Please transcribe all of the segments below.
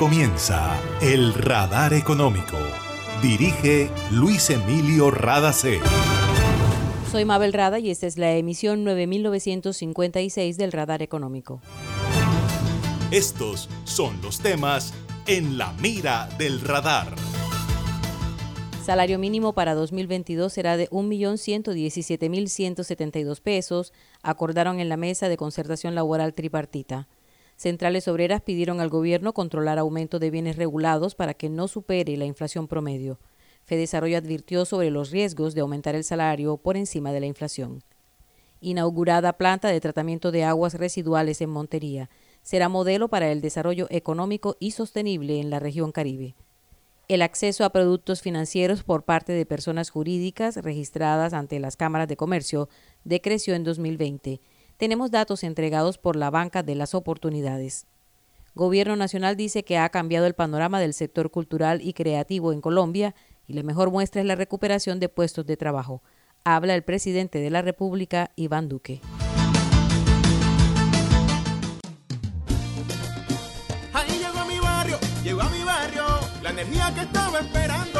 comienza El Radar Económico. Dirige Luis Emilio Radacé. Soy Mabel Rada y esta es la emisión 9956 del Radar Económico. Estos son los temas en la mira del radar. Salario mínimo para 2022 será de 1.117.172 pesos, acordaron en la mesa de concertación laboral tripartita. Centrales obreras pidieron al gobierno controlar aumento de bienes regulados para que no supere la inflación promedio. Desarrollo advirtió sobre los riesgos de aumentar el salario por encima de la inflación. Inaugurada planta de tratamiento de aguas residuales en Montería. Será modelo para el desarrollo económico y sostenible en la región Caribe. El acceso a productos financieros por parte de personas jurídicas registradas ante las cámaras de comercio decreció en 2020 tenemos datos entregados por la Banca de las Oportunidades. Gobierno Nacional dice que ha cambiado el panorama del sector cultural y creativo en Colombia y la mejor muestra es la recuperación de puestos de trabajo. Habla el presidente de la República, Iván Duque. Ahí llegó mi barrio, llegó a mi barrio, la energía que estaba esperando,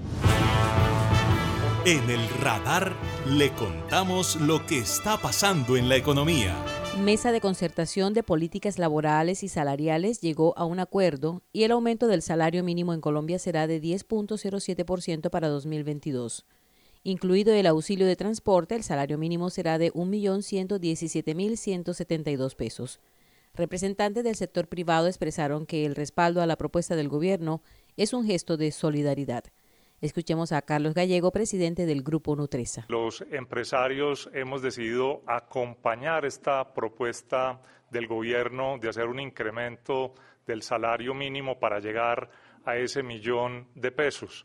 En el radar le contamos lo que está pasando en la economía. Mesa de concertación de políticas laborales y salariales llegó a un acuerdo y el aumento del salario mínimo en Colombia será de 10.07% para 2022. Incluido el auxilio de transporte, el salario mínimo será de 1.117.172 pesos. Representantes del sector privado expresaron que el respaldo a la propuesta del gobierno es un gesto de solidaridad. Escuchemos a Carlos Gallego, presidente del Grupo Nutresa. Los empresarios hemos decidido acompañar esta propuesta del gobierno de hacer un incremento del salario mínimo para llegar a ese millón de pesos.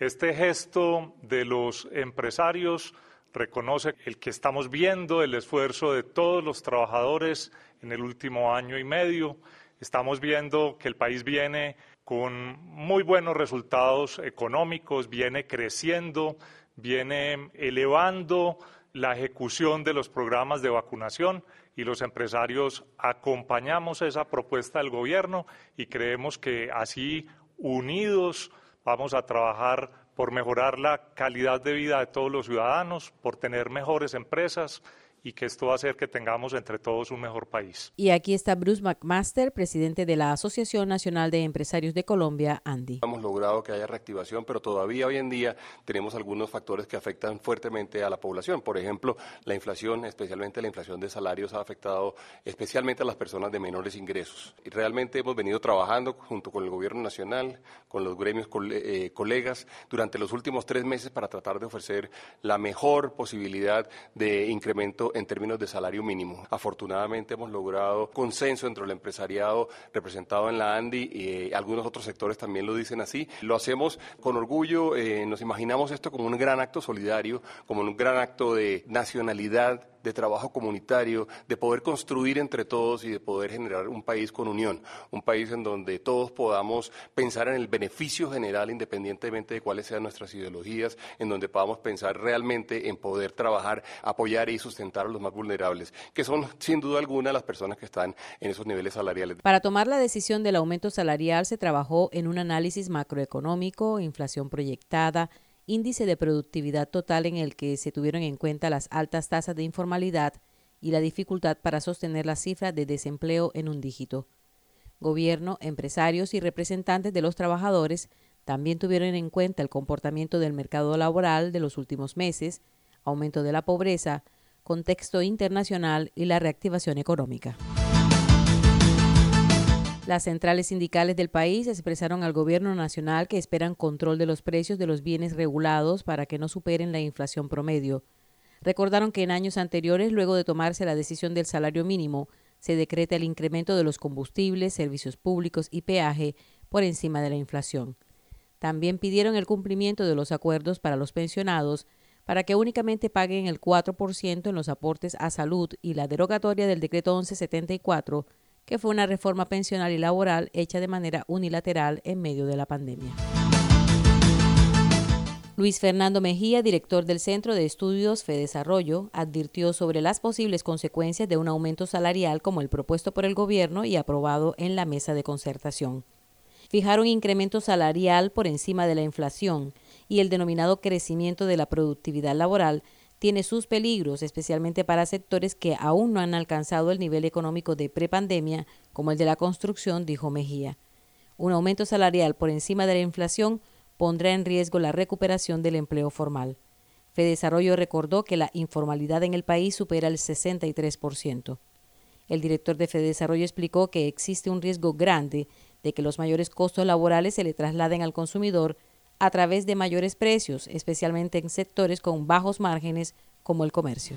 Este gesto de los empresarios reconoce el que estamos viendo el esfuerzo de todos los trabajadores en el último año y medio. Estamos viendo que el país viene con muy buenos resultados económicos, viene creciendo, viene elevando la ejecución de los programas de vacunación y los empresarios acompañamos esa propuesta del gobierno y creemos que así unidos vamos a trabajar por mejorar la calidad de vida de todos los ciudadanos, por tener mejores empresas y que esto va a hacer que tengamos entre todos un mejor país. Y aquí está Bruce McMaster, presidente de la Asociación Nacional de Empresarios de Colombia, Andy. Hemos logrado que haya reactivación, pero todavía hoy en día tenemos algunos factores que afectan fuertemente a la población. Por ejemplo, la inflación, especialmente la inflación de salarios, ha afectado especialmente a las personas de menores ingresos. Y realmente hemos venido trabajando junto con el Gobierno Nacional, con los gremios eh, colegas, durante los últimos tres meses para tratar de ofrecer la mejor posibilidad de incremento en términos de salario mínimo. Afortunadamente hemos logrado consenso entre el empresariado representado en la ANDI y eh, algunos otros sectores también lo dicen así. Lo hacemos con orgullo, eh, nos imaginamos esto como un gran acto solidario, como un gran acto de nacionalidad de trabajo comunitario, de poder construir entre todos y de poder generar un país con unión, un país en donde todos podamos pensar en el beneficio general independientemente de cuáles sean nuestras ideologías, en donde podamos pensar realmente en poder trabajar, apoyar y sustentar a los más vulnerables, que son sin duda alguna las personas que están en esos niveles salariales. Para tomar la decisión del aumento salarial se trabajó en un análisis macroeconómico, inflación proyectada, índice de productividad total en el que se tuvieron en cuenta las altas tasas de informalidad y la dificultad para sostener la cifra de desempleo en un dígito. Gobierno, empresarios y representantes de los trabajadores también tuvieron en cuenta el comportamiento del mercado laboral de los últimos meses, aumento de la pobreza, contexto internacional y la reactivación económica. Las centrales sindicales del país expresaron al gobierno nacional que esperan control de los precios de los bienes regulados para que no superen la inflación promedio. Recordaron que en años anteriores, luego de tomarse la decisión del salario mínimo, se decreta el incremento de los combustibles, servicios públicos y peaje por encima de la inflación. También pidieron el cumplimiento de los acuerdos para los pensionados para que únicamente paguen el 4% en los aportes a salud y la derogatoria del decreto 1174 que fue una reforma pensional y laboral hecha de manera unilateral en medio de la pandemia. Luis Fernando Mejía, director del Centro de Estudios Fedesarrollo, advirtió sobre las posibles consecuencias de un aumento salarial como el propuesto por el gobierno y aprobado en la mesa de concertación. Fijar un incremento salarial por encima de la inflación y el denominado crecimiento de la productividad laboral tiene sus peligros, especialmente para sectores que aún no han alcanzado el nivel económico de prepandemia, como el de la construcción, dijo Mejía. Un aumento salarial por encima de la inflación pondrá en riesgo la recuperación del empleo formal. Fedesarrollo recordó que la informalidad en el país supera el 63%. El director de Fedesarrollo explicó que existe un riesgo grande de que los mayores costos laborales se le trasladen al consumidor a través de mayores precios, especialmente en sectores con bajos márgenes como el comercio.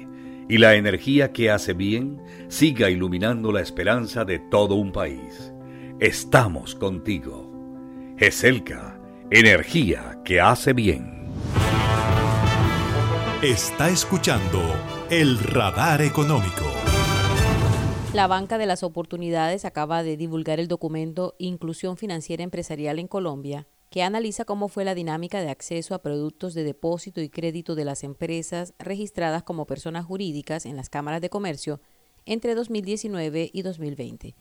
y la energía que hace bien siga iluminando la esperanza de todo un país. Estamos contigo. GESELCA, energía que hace bien. Está escuchando el radar económico. La Banca de las Oportunidades acaba de divulgar el documento Inclusión Financiera Empresarial en Colombia, que analiza cómo fue la dinámica de acceso a productos de depósito y crédito de las empresas registradas como personas jurídicas en las cámaras de comercio entre 2019 y 2020.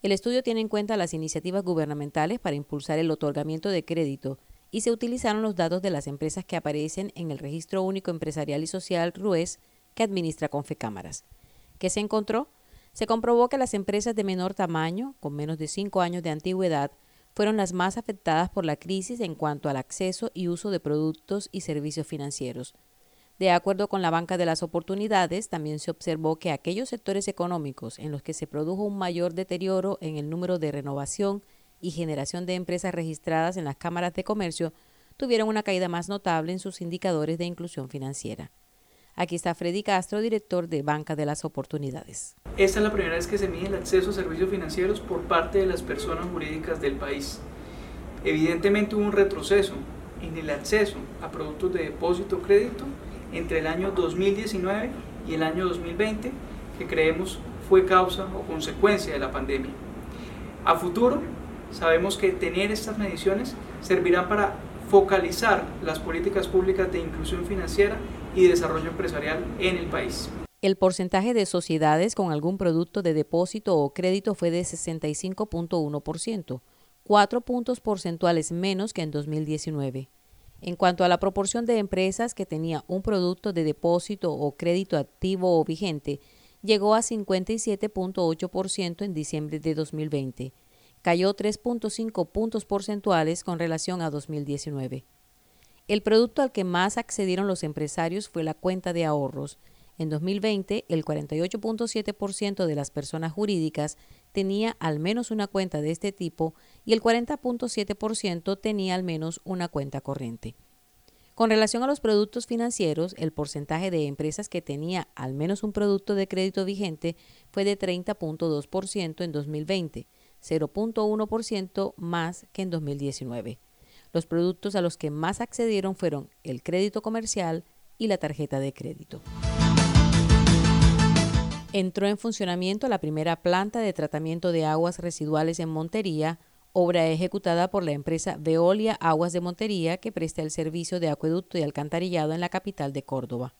El estudio tiene en cuenta las iniciativas gubernamentales para impulsar el otorgamiento de crédito y se utilizaron los datos de las empresas que aparecen en el Registro Único Empresarial y Social RUES que administra Confecámaras. ¿Qué se encontró? Se comprobó que las empresas de menor tamaño, con menos de cinco años de antigüedad, fueron las más afectadas por la crisis en cuanto al acceso y uso de productos y servicios financieros. De acuerdo con la Banca de las Oportunidades, también se observó que aquellos sectores económicos en los que se produjo un mayor deterioro en el número de renovación y generación de empresas registradas en las cámaras de comercio tuvieron una caída más notable en sus indicadores de inclusión financiera. Aquí está Freddy Castro, director de Banca de las Oportunidades. Esta es la primera vez que se mide el acceso a servicios financieros por parte de las personas jurídicas del país. Evidentemente hubo un retroceso en el acceso a productos de depósito o crédito entre el año 2019 y el año 2020, que creemos fue causa o consecuencia de la pandemia. A futuro, sabemos que tener estas mediciones servirán para focalizar las políticas públicas de inclusión financiera y desarrollo empresarial en el país. El porcentaje de sociedades con algún producto de depósito o crédito fue de 65.1%, cuatro puntos porcentuales menos que en 2019. En cuanto a la proporción de empresas que tenía un producto de depósito o crédito activo o vigente, llegó a 57.8% en diciembre de 2020. Cayó 3.5 puntos porcentuales con relación a 2019. El producto al que más accedieron los empresarios fue la cuenta de ahorros. En 2020, el 48.7% de las personas jurídicas tenía al menos una cuenta de este tipo y el 40.7% tenía al menos una cuenta corriente. Con relación a los productos financieros, el porcentaje de empresas que tenía al menos un producto de crédito vigente fue de 30.2% en 2020, 0.1% más que en 2019. Los productos a los que más accedieron fueron el crédito comercial y la tarjeta de crédito. Entró en funcionamiento la primera planta de tratamiento de aguas residuales en Montería, obra ejecutada por la empresa Veolia Aguas de Montería, que presta el servicio de acueducto y alcantarillado en la capital de Córdoba.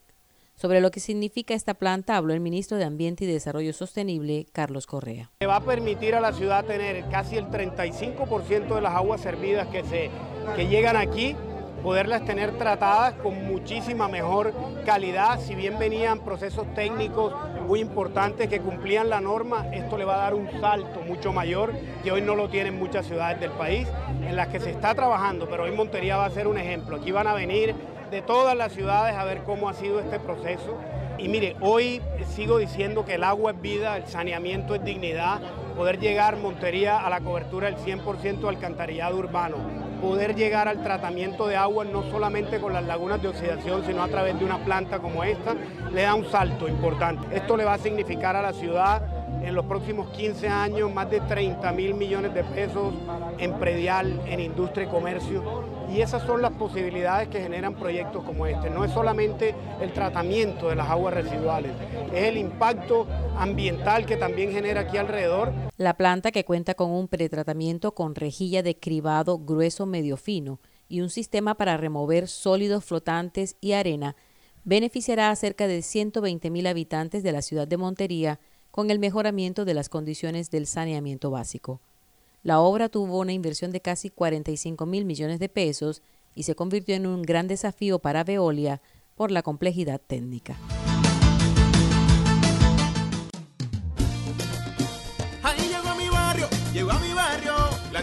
Sobre lo que significa esta planta habló el ministro de Ambiente y Desarrollo Sostenible, Carlos Correa. Va a permitir a la ciudad tener casi el 35% de las aguas servidas que, se, que llegan aquí poderlas tener tratadas con muchísima mejor calidad. Si bien venían procesos técnicos muy importantes que cumplían la norma, esto le va a dar un salto mucho mayor que hoy no lo tienen muchas ciudades del país en las que se está trabajando, pero hoy Montería va a ser un ejemplo. Aquí van a venir de todas las ciudades a ver cómo ha sido este proceso. Y mire, hoy sigo diciendo que el agua es vida, el saneamiento es dignidad, poder llegar Montería a la cobertura del 100% alcantarillado urbano, poder llegar al tratamiento de agua no solamente con las lagunas de oxidación, sino a través de una planta como esta, le da un salto importante. Esto le va a significar a la ciudad en los próximos 15 años más de 30 mil millones de pesos en predial, en industria y comercio. Y esas son las posibilidades que generan proyectos como este. No es solamente el tratamiento de las aguas residuales, es el impacto ambiental que también genera aquí alrededor. La planta que cuenta con un pretratamiento con rejilla de cribado grueso medio fino y un sistema para remover sólidos flotantes y arena beneficiará a cerca de 120 mil habitantes de la ciudad de Montería con el mejoramiento de las condiciones del saneamiento básico. La obra tuvo una inversión de casi 45 mil millones de pesos y se convirtió en un gran desafío para Veolia por la complejidad técnica.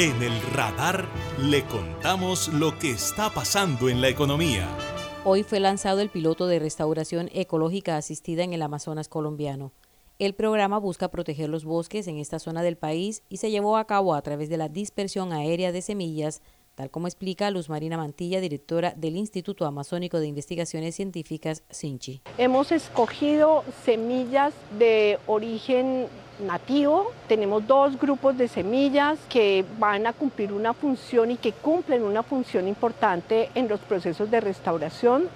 En el radar le contamos lo que está pasando en la economía. Hoy fue lanzado el piloto de restauración ecológica asistida en el Amazonas colombiano. El programa busca proteger los bosques en esta zona del país y se llevó a cabo a través de la dispersión aérea de semillas, tal como explica Luz Marina Mantilla, directora del Instituto Amazónico de Investigaciones Científicas, SINCHI. Hemos escogido semillas de origen nativo. Tenemos dos grupos de semillas que van a cumplir una función y que cumplen una función importante en los procesos de restauración.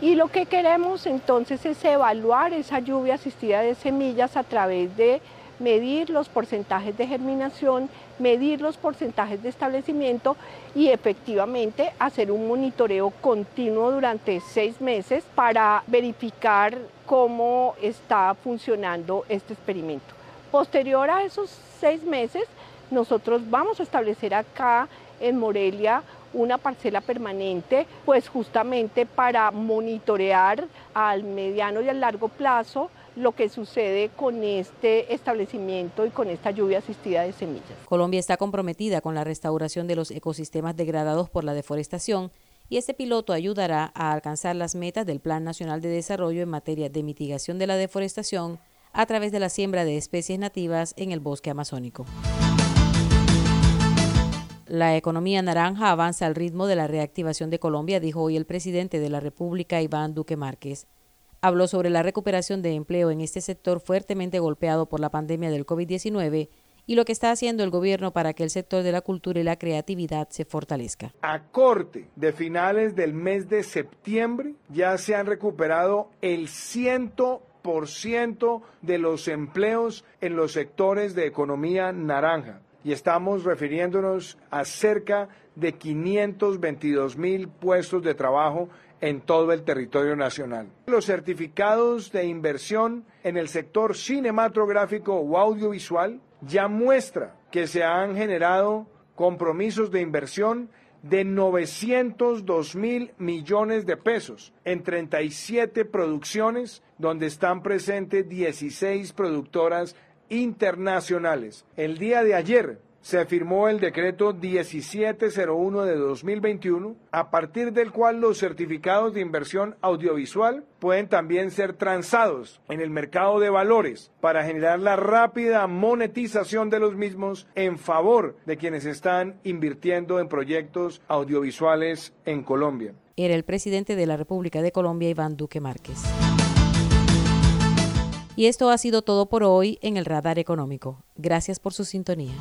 Y lo que queremos entonces es evaluar esa lluvia asistida de semillas a través de medir los porcentajes de germinación, medir los porcentajes de establecimiento y efectivamente hacer un monitoreo continuo durante seis meses para verificar cómo está funcionando este experimento. Posterior a esos seis meses, nosotros vamos a establecer acá en Morelia una parcela permanente, pues justamente para monitorear al mediano y al largo plazo lo que sucede con este establecimiento y con esta lluvia asistida de semillas. Colombia está comprometida con la restauración de los ecosistemas degradados por la deforestación y este piloto ayudará a alcanzar las metas del Plan Nacional de Desarrollo en materia de mitigación de la deforestación a través de la siembra de especies nativas en el bosque amazónico. La economía naranja avanza al ritmo de la reactivación de Colombia, dijo hoy el presidente de la República, Iván Duque Márquez. Habló sobre la recuperación de empleo en este sector fuertemente golpeado por la pandemia del COVID-19 y lo que está haciendo el gobierno para que el sector de la cultura y la creatividad se fortalezca. A corte de finales del mes de septiembre ya se han recuperado el ciento por ciento de los empleos en los sectores de economía naranja y estamos refiriéndonos a cerca de 522 mil puestos de trabajo en todo el territorio nacional. Los certificados de inversión en el sector cinematográfico o audiovisual ya muestra que se han generado compromisos de inversión de 902 mil millones de pesos en 37 producciones donde están presentes 16 productoras internacionales. El día de ayer se firmó el decreto 1701 de 2021, a partir del cual los certificados de inversión audiovisual pueden también ser transados en el mercado de valores para generar la rápida monetización de los mismos en favor de quienes están invirtiendo en proyectos audiovisuales en Colombia. Era el presidente de la República de Colombia, Iván Duque Márquez. Y esto ha sido todo por hoy en el Radar Económico. Gracias por su sintonía.